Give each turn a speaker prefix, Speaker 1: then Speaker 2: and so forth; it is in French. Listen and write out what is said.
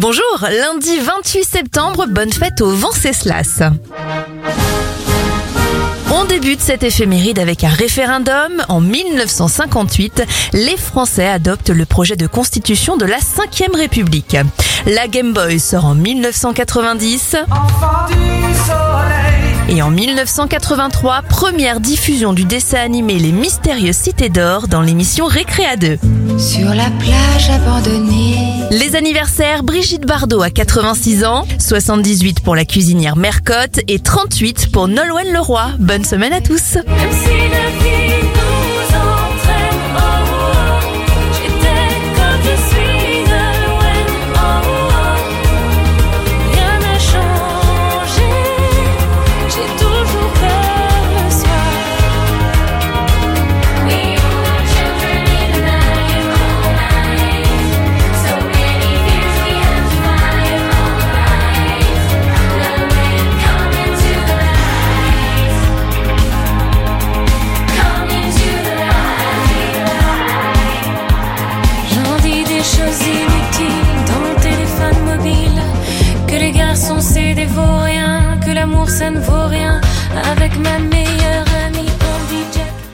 Speaker 1: Bonjour, lundi 28 septembre, bonne fête au Venceslas. On débute cette éphéméride avec un référendum. En 1958, les Français adoptent le projet de constitution de la 5ème République. La Game Boy sort en 1990. Et en 1983, première diffusion du dessin animé Les Mystérieuses Cités d'Or dans l'émission Récréa 2.
Speaker 2: Sur la plage abandonnée.
Speaker 1: Les anniversaires, Brigitte Bardot à 86 ans, 78 pour la cuisinière Mercotte et 38 pour Nolwenn Leroy. Bonne semaine à tous.
Speaker 3: Garçons c'est des vauriens, que l'amour ça ne vaut rien. Avec ma meilleure